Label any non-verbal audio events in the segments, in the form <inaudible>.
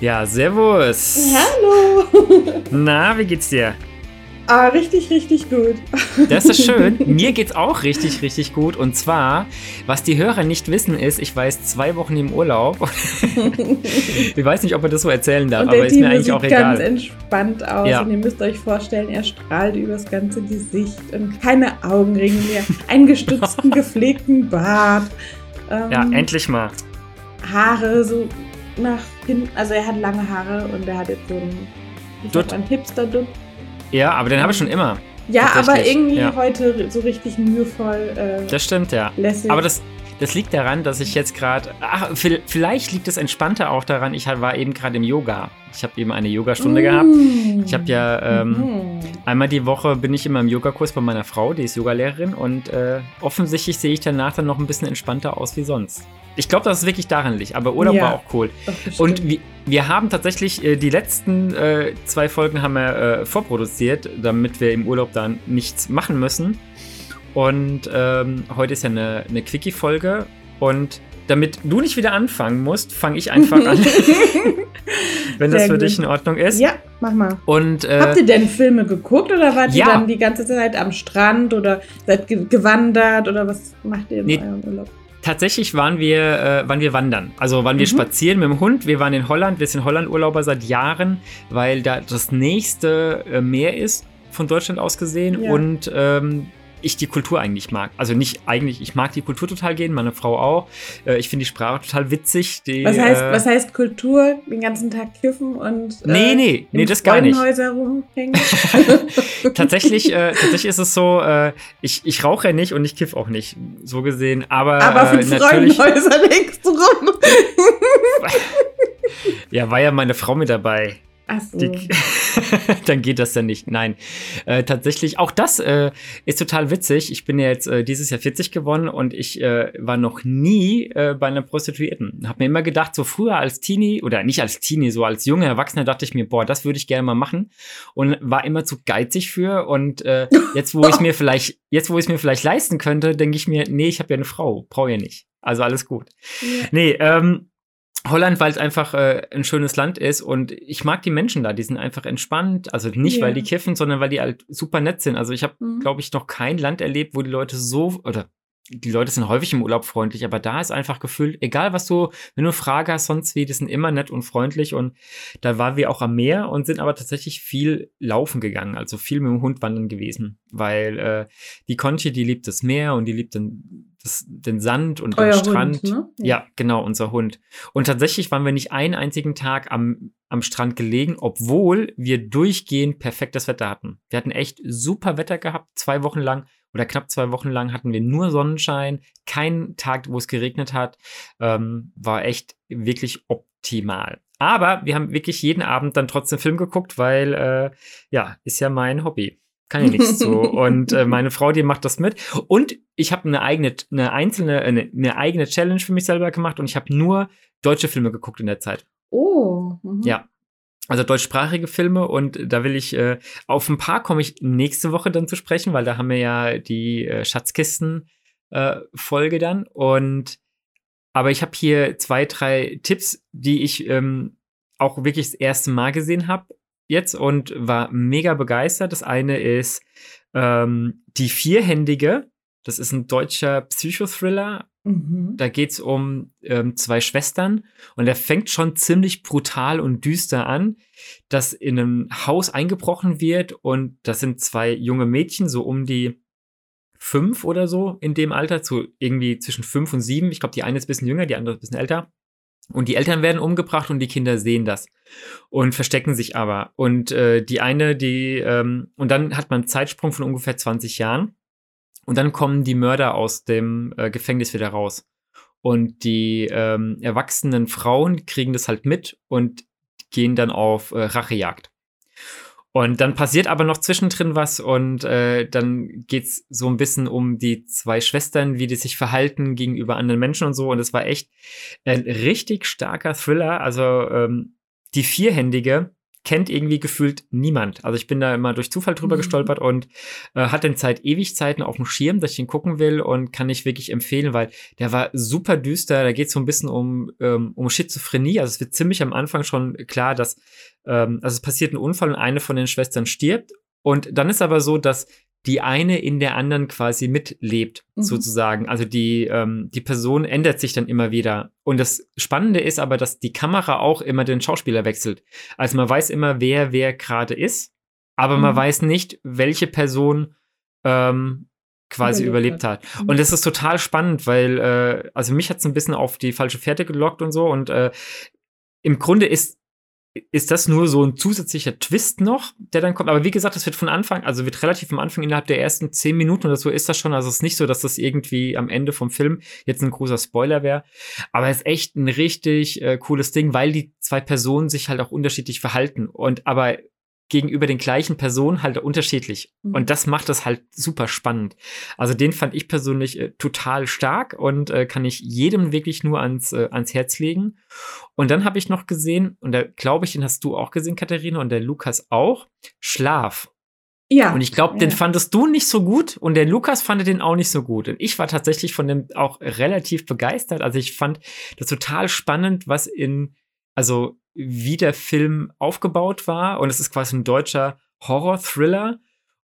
Ja, servus. Hallo. <laughs> Na, wie geht's dir? Ah, richtig, richtig gut. <laughs> Das ist schön. Mir geht's auch richtig, richtig gut. Und zwar, was die Hörer nicht wissen, ist, ich jetzt zwei Wochen im Urlaub. <laughs> ich weiß nicht, ob er das so erzählen darf, aber ist mir eigentlich sieht auch ganz egal. entspannt aus. Ja. Und ihr müsst euch vorstellen, er strahlt übers ganze Gesicht und keine Augenringe mehr. Einen gestutzten, gepflegten Bart. Ähm, Ja, endlich mal. Haare so nach hinten. Also er hat lange Haare und er hat jetzt so einen, Dutt. man, Hipster-Dutt. Ja, aber den habe ich schon immer. Ja, aber irgendwie ja. heute so richtig mühevoll äh, Das stimmt, ja. lässig. Aber das, das liegt daran, dass ich jetzt gerade. Ach, vi- vielleicht liegt es entspannter auch daran, ich war eben gerade im Yoga. Ich habe eben eine Yogastunde gehabt. Mm. Ich habe ja ähm, Mhm. einmal die Woche bin ich immer im Yogakurs bei meiner Frau, die ist Yogalehrerin und äh, offensichtlich sehe ich danach dann noch ein bisschen entspannter aus wie sonst. Ich glaube, dass es wirklich daran liegt, aber Urlaub Ja. war auch cool. Bestimmt. Und wir, wir haben tatsächlich äh, die letzten äh, zwei Folgen haben wir äh, vorproduziert, damit wir im Urlaub dann nichts machen müssen. Und ähm, heute ist ja eine, eine Quickie-Folge. Und damit du nicht wieder anfangen musst, fange ich einfach an. <laughs> <laughs> wenn das Sehr für gut. dich in Ordnung ist. Ja, mach mal. Und äh, Habt ihr denn Filme geguckt oder wart ihr ja. dann die ganze Zeit am Strand oder seid ge gewandert oder was macht ihr in Nee. eurem Urlaub? Tatsächlich waren wir, äh, waren wir wandern. Also waren wir Mhm. spazieren mit dem Hund. Wir waren in Holland. Wir sind Holland-Urlauber seit Jahren, weil da das nächste äh, Meer ist, von Deutschland aus gesehen. Ja. Und ähm, ich die Kultur eigentlich mag. Also nicht eigentlich, ich mag die Kultur total gehen, meine Frau auch. Äh, ich finde die Sprache total witzig. Die, Was heißt, äh, was heißt Kultur? Den ganzen Tag kiffen und äh, Nee, nee, nee, in das gar nicht. Rumhängen? <laughs> <laughs> Tatsächlich, äh, tatsächlich ist es so, äh, ich, ich rauche ja nicht und ich kiff auch nicht, so gesehen. Aber, Aber äh, für natürlich, Freudenhäuser <laughs> legst du rum. ja, war ja meine Frau mit dabei. Achso. Die, <laughs> dann geht das ja nicht. Nein. Äh, tatsächlich, auch das äh, ist total witzig. Ich bin ja jetzt äh, dieses Jahr 40 geworden und ich äh, war noch nie äh, bei einer Prostituierten. Hab mir immer gedacht, so früher als Teenie, oder nicht als Teenie, so als junger Erwachsener dachte ich mir, boah, das würde ich gerne mal machen. Und war immer zu geizig für. Und äh, <laughs> jetzt, wo ich mir vielleicht, jetzt, wo ich es mir vielleicht leisten könnte, denke ich mir, nee, ich habe ja eine Frau, brauche ja nicht. Also alles gut. Ja. Nee, ähm, Holland, weil es einfach äh, ein schönes Land ist und ich mag die Menschen da, die sind einfach entspannt. Also nicht, Ja. weil die kiffen, sondern weil die halt super nett sind. Also ich habe, Mhm. glaube ich, noch kein Land erlebt, wo die Leute so, oder die Leute sind häufig im Urlaub freundlich, aber da ist einfach gefühlt, egal was du, wenn du eine Frage hast, sonst wie, die sind immer nett und freundlich und da waren wir auch am Meer und sind aber tatsächlich viel laufen gegangen, also viel mit dem Hund wandern gewesen, weil äh, die Conchi, die liebt das Meer und die liebt den, das, den Sand und Euer den Strand. Hund, ne? Ja, genau, unser Hund. Und tatsächlich waren wir nicht einen einzigen Tag am, am Strand gelegen, obwohl wir durchgehend perfektes Wetter hatten. Wir hatten echt super Wetter gehabt, zwei Wochen lang oder knapp zwei Wochen lang hatten wir nur Sonnenschein, kein Tag, wo es geregnet hat. Ähm, war echt wirklich optimal. Aber wir haben wirklich jeden Abend dann trotzdem Film geguckt, weil, äh, ja, ist ja mein Hobby. Kann ja nichts so. <laughs> Und äh, meine Frau, die macht das mit. Und ich habe eine eigene, eine einzelne, eine, eine eigene Challenge für mich selber gemacht und ich habe nur deutsche Filme geguckt in der Zeit. Oh. Mhm. Ja. Also deutschsprachige Filme und da will ich, äh, auf ein paar komme ich nächste Woche dann zu sprechen, weil da haben wir ja die äh, Schatzkisten-Folge dann. Und aber ich habe hier zwei, drei Tipps, die ich ähm, auch wirklich das erste Mal gesehen habe jetzt und war mega begeistert. Das eine ist ähm, Die Vierhändige. Das ist ein deutscher Psychothriller Mhm. da geht es um ähm, zwei Schwestern und der fängt schon ziemlich brutal und düster an, dass in einem Haus eingebrochen wird und das sind zwei junge Mädchen, so um die fünf oder so in dem Alter, so irgendwie zwischen fünf und sieben. Ich glaube, die eine ist ein bisschen jünger, die andere ist ein bisschen älter. Und die Eltern werden umgebracht und die Kinder sehen das und verstecken sich aber. Und äh, die eine, die, ähm, und dann hat man einen Zeitsprung von ungefähr 20 Jahren. Und dann kommen die Mörder aus dem äh, Gefängnis wieder raus. Und die ähm, erwachsenen Frauen kriegen das halt mit und gehen dann auf äh, Rachejagd. Und dann passiert aber noch zwischendrin was und äh, dann geht's so ein bisschen um die zwei Schwestern, wie die sich verhalten gegenüber anderen Menschen und so. Und es war echt ein richtig starker Thriller. Also ähm, die Vierhändige kennt irgendwie gefühlt niemand. Also ich bin da immer durch Zufall drüber mhm. gestolpert und äh, hat den Zeit Ewigzeiten auf dem Schirm, dass ich ihn gucken will und kann ich wirklich empfehlen, weil der war super düster. Da geht es so ein bisschen um, ähm, um Schizophrenie. Also es wird ziemlich am Anfang schon klar, dass ähm, also es passiert ein Unfall und eine von den Schwestern stirbt. Und dann ist aber so, dass die eine in der anderen quasi mitlebt, mhm. sozusagen. Also die, ähm, die Person ändert sich dann immer wieder. Und das Spannende ist aber, dass die Kamera auch immer den Schauspieler wechselt. Also man weiß immer, wer wer gerade ist, aber mhm. man weiß nicht, welche Person ähm, quasi überlebt, überlebt hat. Mhm. Und das ist total spannend, weil, äh, also mich hat es ein bisschen auf die falsche Fährte gelockt und so. Und äh, im Grunde ist ist das nur so ein zusätzlicher Twist noch, der dann kommt. Aber wie gesagt, das wird von Anfang, also wird relativ am Anfang innerhalb der ersten zehn Minuten oder so ist das schon. Also es ist nicht so, dass das irgendwie am Ende vom Film jetzt ein großer Spoiler wäre. Aber es ist echt ein richtig äh, cooles Ding, weil die zwei Personen sich halt auch unterschiedlich verhalten. Und aber gegenüber den gleichen Personen halt unterschiedlich. Mhm. Und das macht das halt super spannend. Also den fand ich persönlich äh, total stark und äh, kann ich jedem wirklich nur ans, äh, ans Herz legen. Und dann habe ich noch gesehen, und da glaube ich, den hast du auch gesehen, Katharina, und der Lukas auch, Schlaf. Ja. Und ich glaube, ja. den fandest du nicht so gut und der Lukas fand den auch nicht so gut. Und ich war tatsächlich von dem auch relativ begeistert. Also ich fand das total spannend, was in, also wie der Film aufgebaut war. Und es ist quasi ein deutscher Horror-Thriller.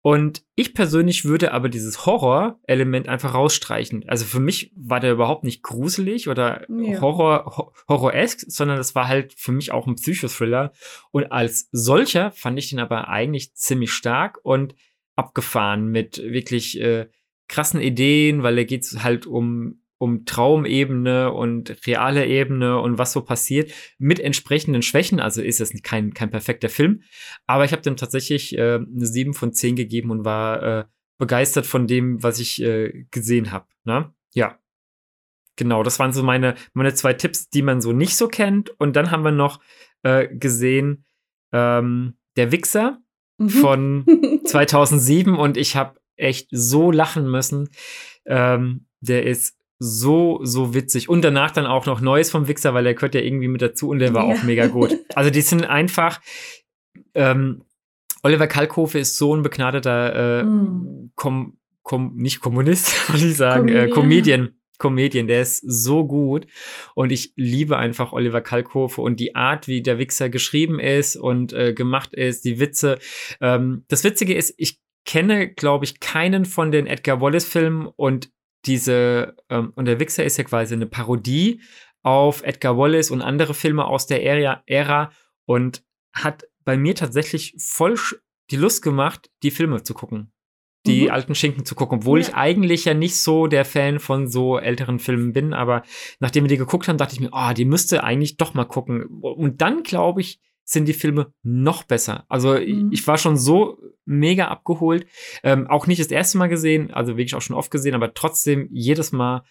Und ich persönlich würde aber dieses Horror-Element einfach rausstreichen. Also für mich war der überhaupt nicht gruselig oder ja. Horror, Horror-esk, sondern das war halt für mich auch ein Psychothriller. Und als solcher fand ich den aber eigentlich ziemlich stark und abgefahren mit wirklich äh, krassen Ideen, weil da geht es halt um um Traumebene und reale Ebene und was so passiert, mit entsprechenden Schwächen. Also ist es kein, kein perfekter Film. Aber ich habe dem tatsächlich äh, eine 7 von 10 gegeben und war äh, begeistert von dem, was ich äh, gesehen habe. Ne? Ja. Genau, das waren so meine, meine zwei Tipps, die man so nicht so kennt. Und dann haben wir noch äh, gesehen, ähm, Der Wichser mhm. von <laughs> 2007 und ich habe echt so lachen müssen. Ähm, der ist so, so witzig. Und danach dann auch noch Neues vom Wichser, weil der gehört ja irgendwie mit dazu und der war ja. auch mega gut. <laughs> Also die sind einfach, ähm, Oliver Kalkofe ist so ein begnadeter, äh, mm. kom, kom, nicht Kommunist, <laughs> würde ich sagen, Comedian. Äh, Comedian. Comedian, der ist so gut und ich liebe einfach Oliver Kalkofe und die Art, wie der Wichser geschrieben ist und äh, gemacht ist, die Witze. Ähm, das Witzige ist, ich kenne, glaube ich, keinen von den Edgar Wallace-Filmen und diese, ähm, und der Wichser ist ja quasi eine Parodie auf Edgar Wallace und andere Filme aus der Ära, Ära und hat bei mir tatsächlich voll die Lust gemacht, die Filme zu gucken. Die mhm. alten Schinken zu gucken, obwohl ja. ich eigentlich ja nicht so der Fan von so älteren Filmen bin, aber nachdem wir die geguckt haben, dachte ich mir, oh, die müsste eigentlich doch mal gucken. Und dann, glaube ich, sind die Filme noch besser. Also mhm. ich, ich, war schon so mega abgeholt. Ähm, auch nicht das erste Mal gesehen, also wirklich auch schon oft gesehen, aber trotzdem jedes Mal,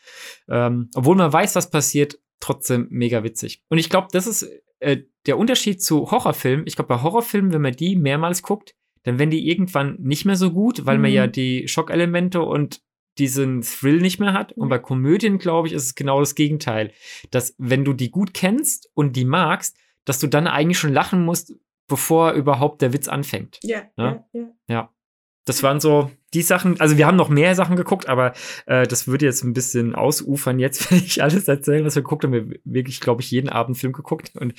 ähm, obwohl man weiß, was passiert, trotzdem mega witzig. Und ich glaube, das ist äh, der Unterschied zu Horrorfilmen. Ich glaube, bei Horrorfilmen, wenn man die mehrmals guckt, dann werden die irgendwann nicht mehr so gut, weil mhm. man ja die Schockelemente und diesen Thrill nicht mehr hat. Und bei Komödien, glaube ich, ist es genau das Gegenteil. Dass, wenn du die gut kennst und die magst, dass du dann eigentlich schon lachen musst, bevor überhaupt der Witz anfängt. Ja, ja, ja. ja. Das waren so die Sachen, also wir haben noch mehr Sachen geguckt, aber äh, das würde jetzt ein bisschen ausufern jetzt, <laughs> wenn ich alles erzähle, was wir geguckt haben. Wir wirklich, glaube ich, jeden Abend Film geguckt und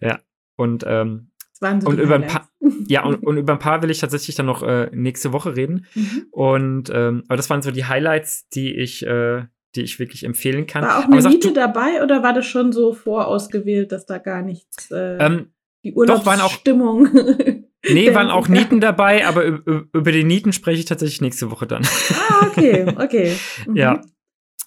ja, und ähm, so und über ein paar, <laughs> ja, und, und, über ein paar will ich tatsächlich dann noch äh, nächste Woche reden. Mhm. Und ähm, aber das waren so die Highlights, die ich, äh, die ich wirklich empfehlen kann. War auch eine Miete dabei oder war das schon so vorausgewählt, dass da gar nichts äh, ähm, die Urlaubsstimmung <laughs> Nee, waren auch <laughs> Nieten dabei, aber über die Nieten spreche ich tatsächlich nächste Woche dann. Ah, okay, okay. <laughs> Mhm. Ja.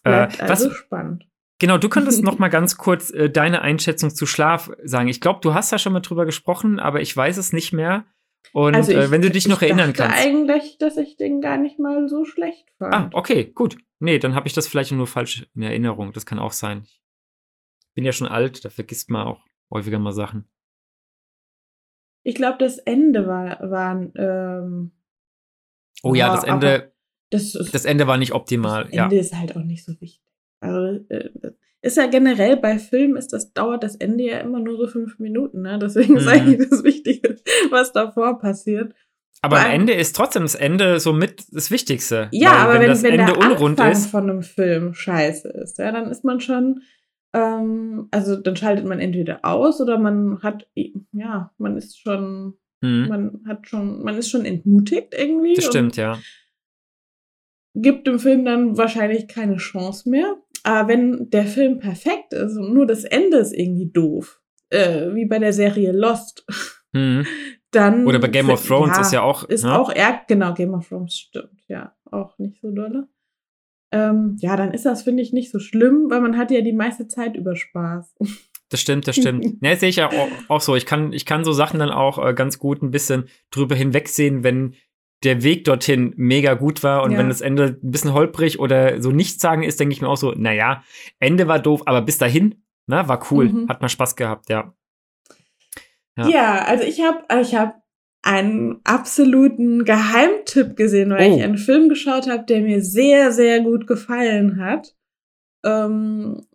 Äh, also was, spannend. Genau, du könntest noch mal ganz kurz äh, deine Einschätzung zu Schlaf sagen. Ich glaube, du hast da schon mal drüber gesprochen, aber ich weiß es nicht mehr. Und also ich, äh, wenn du dich noch erinnern kannst. Ich eigentlich, dass ich den gar nicht mal so schlecht fand. Ah, okay, gut. Nee, dann habe ich das vielleicht nur falsch in Erinnerung. Das kann auch sein. Ich bin ja schon alt, da vergisst man auch häufiger mal Sachen. Ich glaube, das Ende war, war ähm, Oh ja, das Ende. Das, das, Ende war nicht optimal. Das Ende ja. ist halt auch nicht so wichtig. Also, äh, ist ja generell bei Filmen ist das dauert das Ende ja immer nur so fünf Minuten, ne? Deswegen ist Mhm. eigentlich das Wichtige, was davor passiert. Aber am Ende ist trotzdem das Ende so mit das Wichtigste. Ja, Weil aber wenn, das wenn Ende der unrund Anfang ist. von einem Film scheiße ist, ja, dann ist man schon, ähm, also dann schaltet man entweder aus oder man hat, ja, man ist schon, Hm, man hat schon, man ist schon entmutigt irgendwie. das stimmt, ja. Gibt dem Film dann wahrscheinlich keine Chance mehr. Aber wenn der Film perfekt ist und nur das Ende ist irgendwie doof, äh, wie bei der Serie Lost, Hm. <laughs> dann. Oder bei Game of Thrones ist ja auch. Ist ne? auch eher, genau, Game of Thrones stimmt, ja, auch nicht so dolle. Ähm, ja, dann ist das, finde ich, nicht so schlimm, weil man hat ja die meiste Zeit über Spaß. <laughs> Das stimmt, das stimmt. <laughs> Ja, das sehe ich ja auch, auch so. Ich kann, ich kann so Sachen dann auch äh, ganz gut ein bisschen drüber hinwegsehen, wenn der Weg dorthin mega gut war und Ja. wenn das Ende ein bisschen holprig oder so nichts sagen ist, denke ich mir auch so, naja, Ende war doof, aber bis dahin, na, war cool, Mhm. hat mal Spaß gehabt, ja. Ja, Ja. also ich habe ich hab einen absoluten Geheimtipp gesehen, weil Oh. ich einen Film geschaut habe, der mir sehr, sehr gut gefallen hat. Ähm,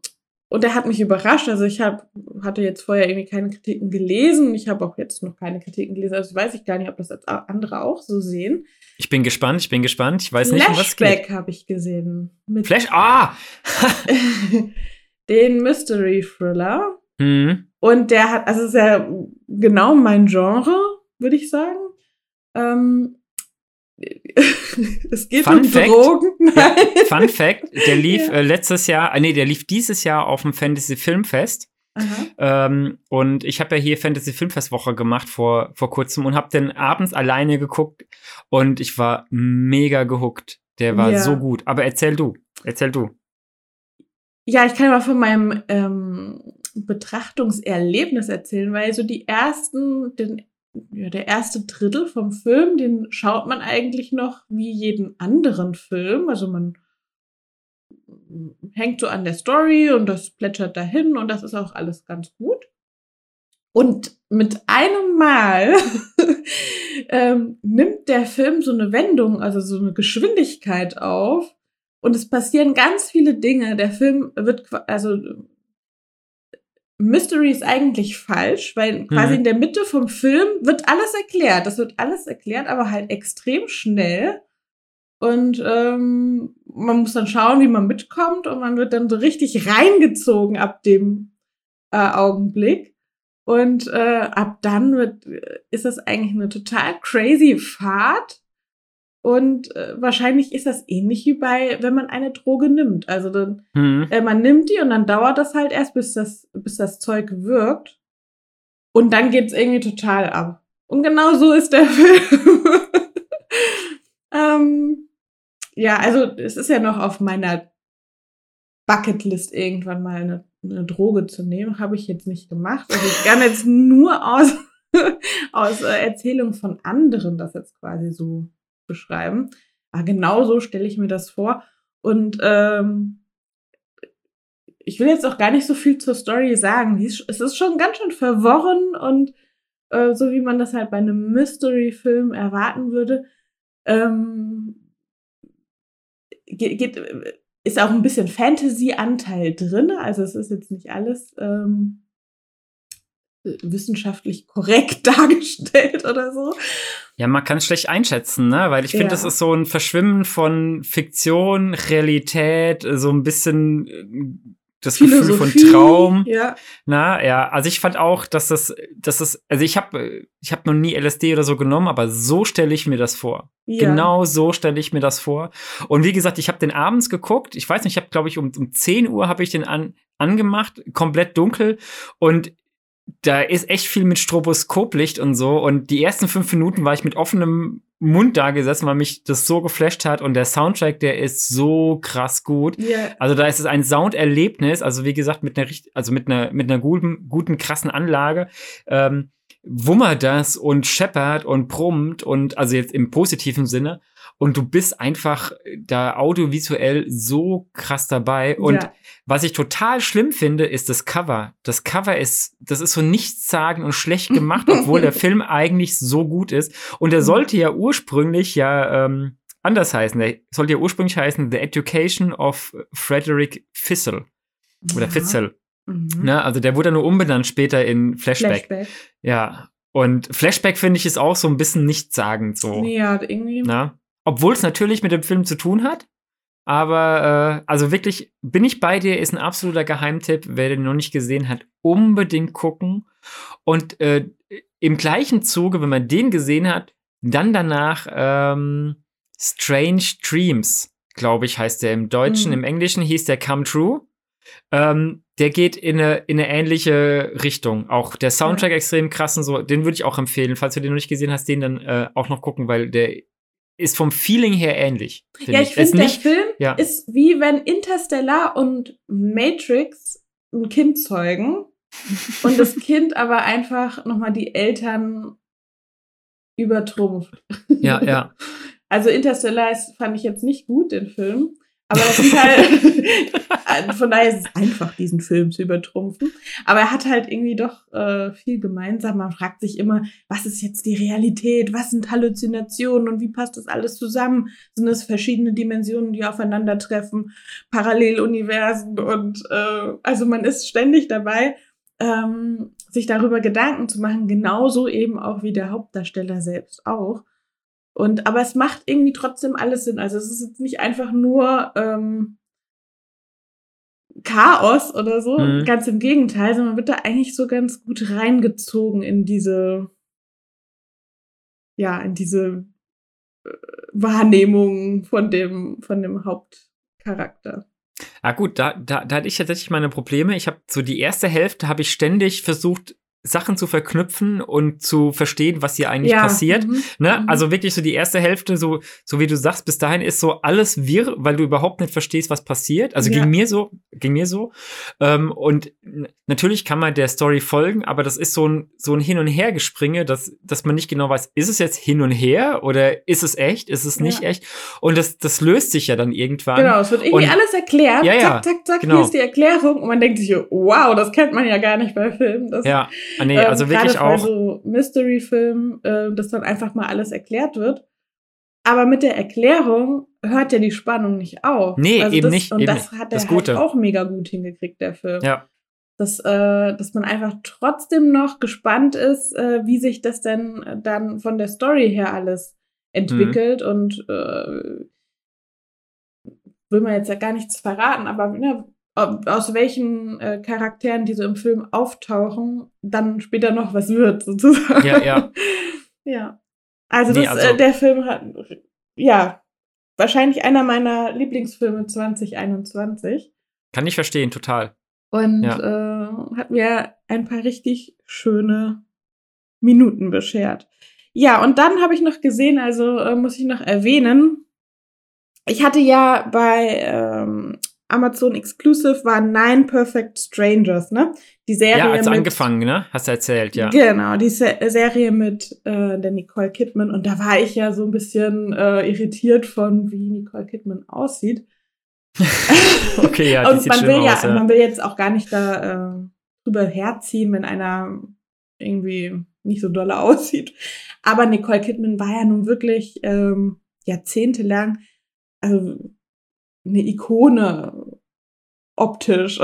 und der hat mich überrascht. Also ich hab, hatte jetzt vorher irgendwie keine Kritiken gelesen. Ich habe auch jetzt noch keine Kritiken gelesen. Also weiß ich gar nicht, ob das andere auch so sehen. Ich bin gespannt, ich bin gespannt. Ich weiß nicht, um was. Flashback habe ich gesehen. Mit Flash, ah! <laughs> den Mystery Thriller. Hm. Und der hat, also es ist ja genau mein Genre, würde ich sagen. Ähm, <laughs> es geht Fun um Fact. Drogen. Ja. Fun Fact, der <laughs> lief Ja. äh, letztes Jahr, äh, nee, der lief dieses Jahr auf dem Fantasy Filmfest. Ähm, und ich habe ja hier Fantasy Filmfest Woche gemacht vor, vor kurzem und habe den abends alleine geguckt und ich war mega gehuckt. Der war Ja. so gut. Aber erzähl du, erzähl du. Ja, ich kann mal von meinem ähm, Betrachtungserlebnis erzählen, weil so die ersten, den, ja, der erste Drittel vom Film, den schaut man eigentlich noch wie jeden anderen Film. Also man hängt so an der Story und das plätschert dahin und das ist auch alles ganz gut. Und mit einem Mal <laughs> ähm, nimmt der Film so eine Wendung, also so eine Geschwindigkeit auf. Und es passieren ganz viele Dinge. Der Film wird, also Mystery ist eigentlich falsch, weil quasi Mhm. in der Mitte vom Film wird alles erklärt. Das wird alles erklärt, aber halt extrem schnell. Und ähm, man muss dann schauen, wie man mitkommt und man wird dann so richtig reingezogen ab dem äh, Augenblick. Und äh, ab dann wird, äh, ist das eigentlich eine total crazy Fahrt. Und äh, wahrscheinlich ist das ähnlich wie bei, wenn man eine Droge nimmt. Also dann, Hm. äh, man nimmt die und dann dauert das halt erst, bis das, bis das Zeug wirkt. Und dann geht's irgendwie total ab. Und genau so ist der <laughs> Film. ähm, ja, also es ist ja noch auf meiner Bucketlist irgendwann mal eine, eine Droge zu nehmen. Habe ich jetzt nicht gemacht. Also ich kann jetzt nur aus, <laughs> aus äh, Erzählungen von anderen das jetzt quasi so beschreiben. Aber genau so stelle ich mir das vor. Und ähm, ich will jetzt auch gar nicht so viel zur Story sagen. Es ist schon ganz schön verworren und äh, so wie man das halt bei einem Mystery-Film erwarten würde. Ähm, geht, geht, ist auch ein bisschen Fantasy-Anteil drin. Also es ist jetzt nicht alles ähm, wissenschaftlich korrekt <laughs> dargestellt oder so. Ja, man kann es schlecht einschätzen, ne? Weil ich finde, Ja. das ist so ein Verschwimmen von Fiktion, Realität, so ein bisschen äh, das Gefühl von Philosophie, Traum. Ja. Na, ja, also ich fand auch, dass das, dass das, also ich habe, ich habe noch nie LSD oder so genommen, aber so stelle ich mir das vor. ja. Genau so stelle ich mir das vor. Und wie gesagt, ich habe den abends geguckt. Ich weiß nicht, ich habe, glaube ich, um, um 10 Uhr habe ich den an, angemacht, komplett dunkel. Und da ist echt viel mit Stroboskoplicht und so. Und die ersten fünf Minuten war ich mit offenem Mund da gesessen, weil mich das so geflasht hat. Und der Soundtrack, der ist so krass gut. Ja. Also da ist es ein Sounderlebnis, also wie gesagt, mit einer also mit einer, mit einer guten, guten, krassen Anlage. Ähm, wummert das und scheppert und brummt und also jetzt im positiven Sinne. Und du bist einfach da audiovisuell so krass dabei. Und ja. was ich total schlimm finde, ist das Cover. Das Cover ist, das ist so nichtssagend und schlecht gemacht, obwohl der <laughs> Film eigentlich so gut ist. Und er sollte ja ursprünglich ja ähm, anders heißen. Der sollte ja ursprünglich heißen The Education of Frederick Fissel. Oder Ja. Fitzel. Mhm. Ne? Also der wurde nur umbenannt später in Flashback. Flashback. Ja. Und Flashback finde ich ist auch so ein bisschen nichtssagend so. Nee, ja, irgendwie. Na? Obwohl es natürlich mit dem Film zu tun hat. Aber äh, also wirklich, bin ich bei dir, ist ein absoluter Geheimtipp. Wer den noch nicht gesehen hat, unbedingt gucken. Und äh, im gleichen Zuge, wenn man den gesehen hat, dann danach ähm, Strange Dreams, glaube ich, heißt der im Deutschen. Mhm. Im Englischen hieß der Come True. Ähm, der geht in eine, in eine ähnliche Richtung. Auch der Soundtrack extrem krass und so. Den würde ich auch empfehlen. Falls du den noch nicht gesehen hast, den dann äh, auch noch gucken, weil der ist vom Feeling her ähnlich. find Ja, ich ist finde, der nicht, Film ja. ist wie wenn Interstellar und Matrix ein Kind zeugen <laughs> und das Kind aber einfach nochmal die Eltern übertrumpft. Ja, ja. <laughs> Also Interstellar ist, fand ich jetzt nicht gut, den Film. Aber das sind halt, <laughs> von daher ist es einfach, diesen Film zu übertrumpfen. Aber er hat halt irgendwie doch äh, viel gemeinsam. Man fragt sich immer, was ist jetzt die Realität? Was sind Halluzinationen und wie passt das alles zusammen? Sind es verschiedene Dimensionen, die aufeinandertreffen, Paralleluniversen und äh, also man ist ständig dabei, ähm, sich darüber Gedanken zu machen, genauso eben auch wie der Hauptdarsteller selbst auch. Und aber es macht irgendwie trotzdem alles Sinn. Also es ist jetzt nicht einfach nur ähm, Chaos oder so, Mhm. ganz im Gegenteil, sondern man wird da eigentlich so ganz gut reingezogen in diese, ja, in diese äh, Wahrnehmung von dem, von dem Hauptcharakter. Ah gut, da, da, da hatte ich tatsächlich meine Probleme. Ich habe so die erste Hälfte habe ich ständig versucht, Sachen zu verknüpfen und zu verstehen, was hier eigentlich passiert. mhm, Ne? mhm. Also wirklich so die erste Hälfte, so, so wie du sagst, bis dahin ist so alles wirr, weil du überhaupt nicht verstehst, was passiert. Also Ja. ging mir so, ging mir so. Ähm, und natürlich kann man der Story folgen, aber das ist so ein, so ein Hin- und Her-Gespringe, dass, dass man nicht genau weiß, ist es jetzt hin und her oder ist es echt, ist es nicht Ja. echt? Und das, das löst sich ja dann irgendwann. Genau, es wird irgendwie Und- alles erklärt. Ja, ja, zack, zack, zack, genau. hier ist die Erklärung. Und man denkt sich, wow, das kennt man ja gar nicht bei Filmen. Das, Ja, ah, nee, ähm, also wirklich gerade bei auch. so Mystery-Filmen, äh, dass dann einfach mal alles erklärt wird. Aber mit der Erklärung hört ja die Spannung nicht auf. Also Nee, eben das, nicht, Und eben das hat er Das halt auch mega gut hingekriegt, der Film. Ja. Dass, äh, dass man einfach trotzdem noch gespannt ist, äh, wie sich das denn dann von der Story her alles entwickelt. Mhm. Und äh, will man jetzt ja gar nichts verraten, aber ne, aus welchen äh, Charakteren, die so im Film auftauchen, dann später noch was wird, <laughs> sozusagen. Ja, ja. <laughs> ja. Also, Nee, das, also- Äh, der Film hat, ja, wahrscheinlich einer meiner Lieblingsfilme 2021. Kann ich verstehen, total. Und äh, hat mir ein paar richtig schöne Minuten beschert. Ja, und dann habe ich noch gesehen, also äh, muss ich noch erwähnen, ich hatte ja bei ähm, Amazon Exclusive war Nine Perfect Strangers, ne? Die Serie Ja, als mit, angefangen, ne? Hast du erzählt, ja. Genau, die Se Serie mit äh, der Nicole Kidman. Und da war ich ja so ein bisschen äh, irritiert von, wie Nicole Kidman aussieht. <laughs> Okay, ja, die und sieht man will ja, aus, ja. man will jetzt auch gar nicht da äh, drüber herziehen, wenn einer irgendwie nicht so dolle aussieht. Aber Nicole Kidman war ja nun wirklich ähm, jahrzehntelang also eine Ikone optisch.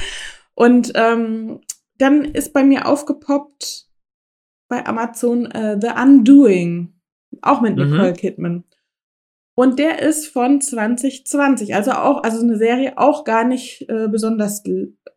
<laughs> Und ähm, dann ist bei mir aufgepoppt bei Amazon äh, The Undoing, auch mit Mhm. Nicole Kidman. Und der ist von 2020, also auch, also eine Serie auch gar nicht äh, besonders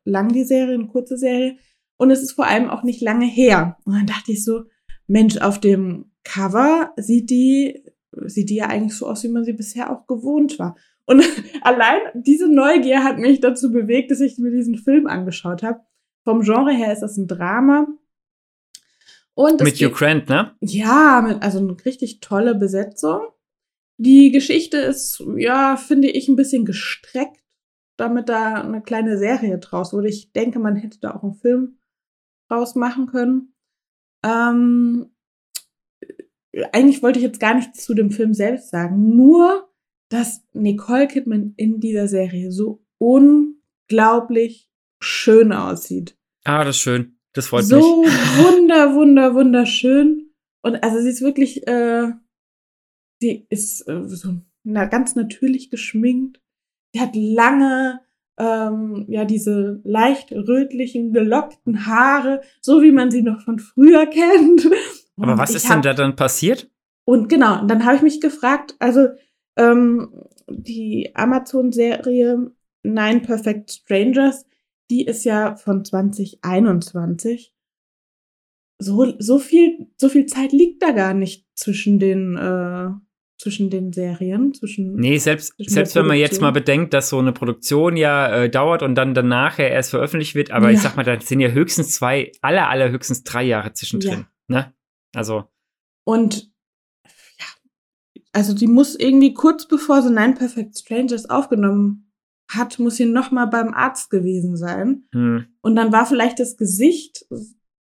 lang, die Serie, eine kurze Serie. Und es ist vor allem auch nicht lange her. Und dann dachte ich so, Mensch, auf dem Cover sieht die, sieht die ja eigentlich so aus, wie man sie bisher auch gewohnt war. Und <laughs> allein diese Neugier hat mich dazu bewegt, dass ich mir diesen Film angeschaut habe. Vom Genre her ist das ein Drama. Und Mit Hugh Grant, ne? ja, mit, also eine richtig tolle Besetzung. Die Geschichte ist, ja, finde ich, ein bisschen gestreckt, damit da eine kleine Serie draus wurde. Ich denke, man hätte da auch einen Film draus machen können. Ähm, eigentlich wollte ich jetzt gar nichts zu dem Film selbst sagen, nur, dass Nicole Kidman in dieser Serie so unglaublich schön aussieht Ah, das ist schön. Das freut so mich. <laughs> wunder, wunder, wunderschön. Und also sie ist wirklich, äh, sie ist äh, so na, ganz natürlich geschminkt. Sie hat lange, ähm, ja, diese leicht rötlichen, gelockten Haare, so wie man sie noch von früher <laughs> kennt. Und Aber was ist denn da dann passiert? Und genau, und dann habe ich mich gefragt, also ähm, die Amazon-Serie Nine Perfect Strangers, die ist ja von 2021. So, so, viel, so viel Zeit liegt da gar nicht zwischen den äh, zwischen den Serien, zwischen. Nee, selbst, selbst wenn man jetzt mal bedenkt, dass so eine Produktion ja äh, dauert und dann danach ja erst veröffentlicht wird, aber ja. ich sag mal, da sind ja höchstens zwei, aller, aller höchstens drei Jahre zwischendrin. Ja. Ne? Also. Und also die muss irgendwie kurz bevor sie Nine Perfect Strangers aufgenommen hat, muss sie noch mal beim Arzt gewesen sein. Hm. Und dann war vielleicht das Gesicht,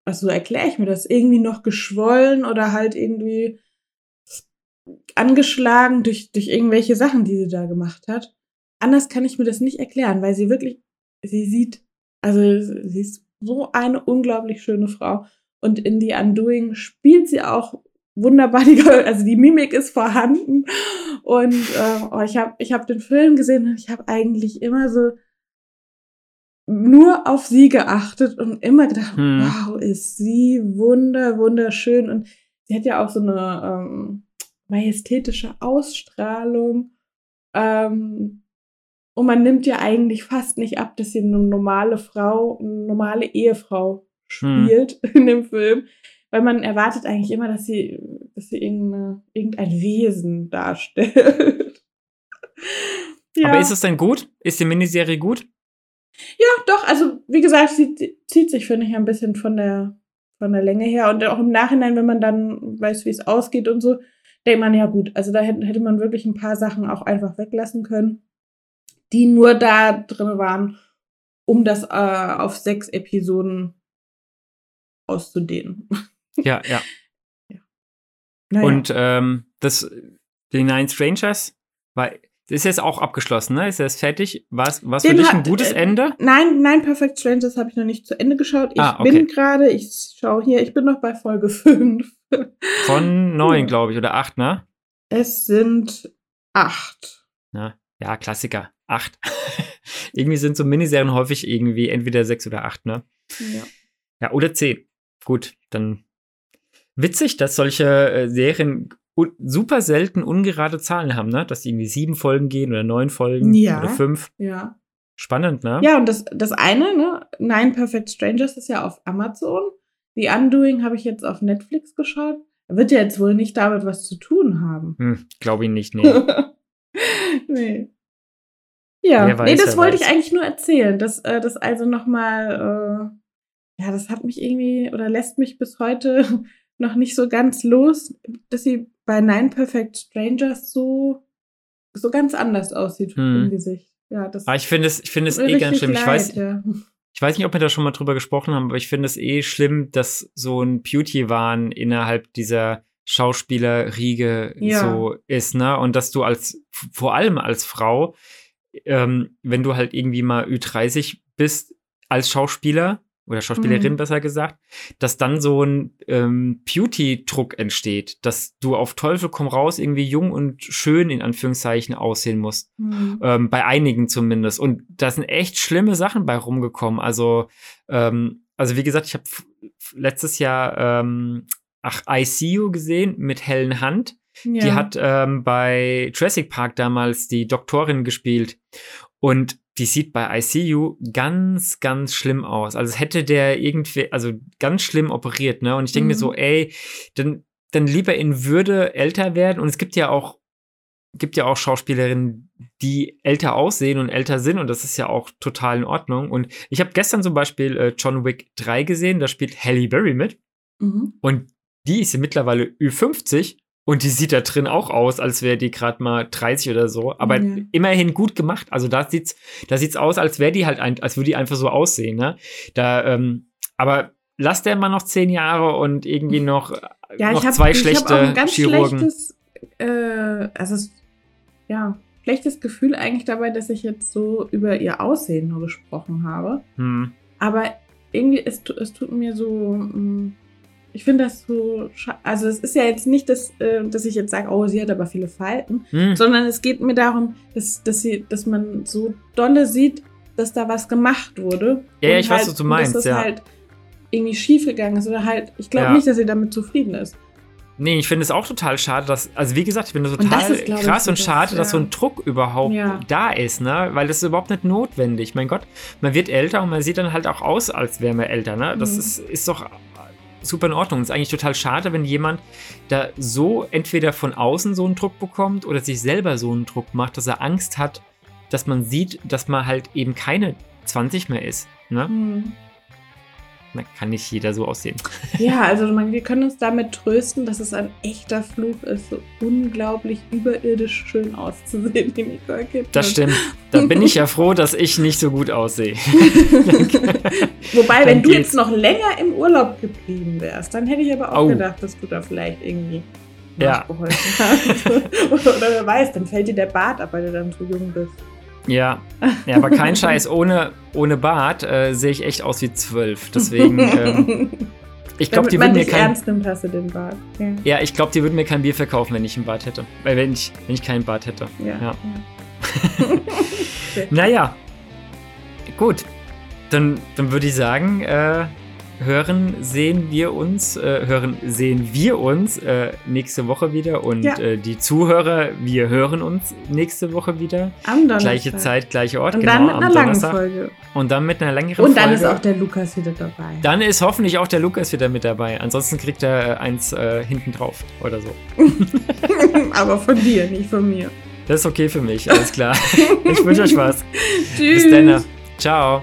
also erkläre ich mir das, irgendwie noch geschwollen oder halt irgendwie angeschlagen durch, durch irgendwelche Sachen, die sie da gemacht hat. Anders kann ich mir das nicht erklären, weil sie wirklich, sie sieht, also sie ist so eine unglaublich schöne Frau. Und in The Undoing spielt sie auch wunderbar die, also die Mimik ist vorhanden. Und äh, oh, ich habe ich hab den Film gesehen und ich habe eigentlich immer so nur auf sie geachtet und immer gedacht, hm. wow, ist sie wunder, wunderschön. Und sie hat ja auch so eine ähm, majestätische Ausstrahlung. Ähm, und man nimmt ja eigentlich fast nicht ab, dass sie eine normale Frau, eine normale Ehefrau spielt hm. <laughs> in dem Film. Weil man erwartet eigentlich immer, dass sie, dass sie irgendein Wesen darstellt. <laughs> ja. Aber ist es denn gut? Ist die Miniserie gut? Ja, doch. Also, wie gesagt, sie zieht sich, finde ich, ein bisschen von der, von der Länge her. Und auch im Nachhinein, wenn man dann weiß, wie es ausgeht und so, denkt man, ja gut, also da hätte, man wirklich ein paar Sachen auch einfach weglassen können, die nur da drin waren, um das äh, auf sechs Episoden auszudehnen. <laughs> Ja, ja. ja. Naja. Und ähm, das, die Nine Strangers, war, ist jetzt auch abgeschlossen, ne? Ist jetzt fertig? War es für dich ein gutes äh, Ende? Nein, nein, Perfect Strangers habe ich noch nicht zu Ende geschaut. Ich ah, okay. bin gerade, ich schaue hier, ich bin noch bei Folge 5. Von <laughs> neun, glaube ich, oder acht, ne? Es sind acht. Ja, ja Klassiker. Acht. <laughs> irgendwie sind so Miniserien häufig irgendwie entweder sechs oder acht, ne? Ja. Ja, oder zehn. Gut, dann witzig, dass solche äh, Serien super selten ungerade Zahlen haben, ne? Dass die irgendwie sieben Folgen gehen oder neun Folgen ja. oder fünf. Ja. Spannend, ne? Ja, und das, das eine, ne? Nine Perfect Strangers ist ja auf Amazon. The Undoing habe ich jetzt auf Netflix geschaut. Wird ja jetzt wohl nicht damit was zu tun haben. Hm, Glaube ich nicht, nee. <laughs> nee. Ja, weiß, nee, das wollte weiß. ich eigentlich nur erzählen. Dass äh, das also nochmal, äh, ja, das hat mich irgendwie oder lässt mich bis heute noch nicht so ganz los, dass sie bei Nine Perfect Strangers so, so ganz anders aussieht hm. im Gesicht. Ja, das Aber ah, ich finde es, ich finde es eh ganz schlimm. Leid, ich weiß, ja. Ich weiß nicht, ob wir da schon mal drüber gesprochen haben, aber ich finde es eh schlimm, dass so ein Beauty-Wahn innerhalb dieser Schauspielerriege ja. so ist, ne? Und dass du als, vor allem als Frau, ähm, wenn du halt irgendwie mal Ü30 bist, als Schauspieler, oder Schauspielerin mhm. besser gesagt, dass dann so ein ähm, Beauty-Druck entsteht, dass du auf Teufel komm raus irgendwie jung und schön in Anführungszeichen aussehen musst. Mhm. Ähm, bei einigen zumindest. Und da sind echt schlimme Sachen bei rumgekommen. Also, ähm, also wie gesagt, ich habe letztes Jahr ähm, ach, I See You gesehen mit Helen Hunt. Ja. Die hat ähm, bei Jurassic Park damals die Doktorin gespielt. Und die sieht bei ICU ganz, ganz schlimm aus. Also hätte der irgendwie, also ganz schlimm operiert, ne? Und ich denke mhm. mir so, ey, dann, dann lieber in Würde älter werden. Und es gibt ja auch, gibt ja auch Schauspielerinnen, die älter aussehen und älter sind. Und das ist ja auch total in Ordnung. Und ich habe gestern zum Beispiel äh, John Wick 3 gesehen, da spielt Halle Berry mit. Mhm. Und die ist ja mittlerweile Ü50 und die sieht da drin auch aus, als wäre die gerade mal 30 oder so. Aber mhm. immerhin gut gemacht. Also da sieht's, da sieht's aus, als wäre die halt ein, als würde die einfach so aussehen. Ne? Da, ähm, aber lass der mal noch zehn Jahre und irgendwie noch, ja, noch hab, zwei schlechte ich ein ganz Chirurgen. Schlechtes, äh, also ja, schlechtes Gefühl eigentlich dabei, dass ich jetzt so über ihr Aussehen nur gesprochen habe. Hm. Aber irgendwie, es, es tut mir so. Mh, mm, ich finde das so, also es ist ja jetzt nicht, dass, äh, dass ich jetzt sage, oh, sie hat aber viele Falten, hm. sondern es geht mir darum, dass, dass, sie, dass man so dolle sieht, dass da was gemacht wurde. Ja, ja, ich weiß, halt, was du meinst, Dass das ja. halt irgendwie schiefgegangen ist oder halt, ich glaube Ja. nicht, dass sie damit zufrieden ist. Nee, ich finde es auch total schade, dass, also wie gesagt, ich finde total ist, ich, krass so und das, schade, dass so ja. ein Druck überhaupt Ja. da ist, ne? Weil das ist überhaupt nicht notwendig. Mein Gott, man wird älter und man sieht dann halt auch aus, als wäre man älter, ne? Das Mhm. ist, ist doch super in Ordnung. ist eigentlich total schade, wenn jemand da so entweder von außen so einen Druck bekommt oder sich selber so einen Druck macht, dass er Angst hat, dass man sieht, dass man halt eben keine 20 mehr ist. Ne? Hm. Da kann nicht jeder so aussehen. <laughs> Ja, also man, wir können uns damit trösten, dass es ein echter Fluch ist, so unglaublich überirdisch schön auszusehen wie Nicole Kidman. Das stimmt. Da bin ich ja froh, dass ich nicht so gut aussehe. <laughs> Wobei, Dann wenn du geht's. jetzt noch länger im Urlaub geblieben wärst, dann hätte ich aber auch Au. gedacht, dass du da vielleicht irgendwie Ja. nachgeholfen hast. oder, <laughs> oder wer weiß, dann fällt dir der Bart ab, weil du dann zu jung bist. Ja, ja aber kein <laughs> Scheiß. Ohne, ohne Bart äh, sehe ich echt aus wie zwölf. Deswegen, <laughs> ähm, ich glaube, die würden mir kein. ernst nimmt, hast du den Bart. Ja. Ja, ich glaube, die würden mir kein Bier verkaufen, wenn ich einen Bart hätte. Weil wenn ich, wenn ich keinen Bart hätte. Ja. Ja. ja. <laughs> Naja. Gut. Dann, dann würde ich sagen, äh, hören, sehen wir uns, äh, hören, sehen wir uns äh, nächste Woche wieder. Und Ja. äh, die Zuhörer, wir hören uns nächste Woche wieder. Am Donnerstag. Gleiche Zeit, gleicher Ort, Und genau, dann mit einer langen. Folge. Und dann mit einer längeren Und dann Folge. ist auch der Lukas wieder dabei. Dann ist hoffentlich auch der Lukas wieder mit dabei. Ansonsten kriegt er äh, eins äh, hinten drauf oder so. <laughs> Aber von dir, nicht von mir. Das ist okay für mich, alles klar. <laughs> ich wünsche euch was. Tschüss. Bis dann. Ciao.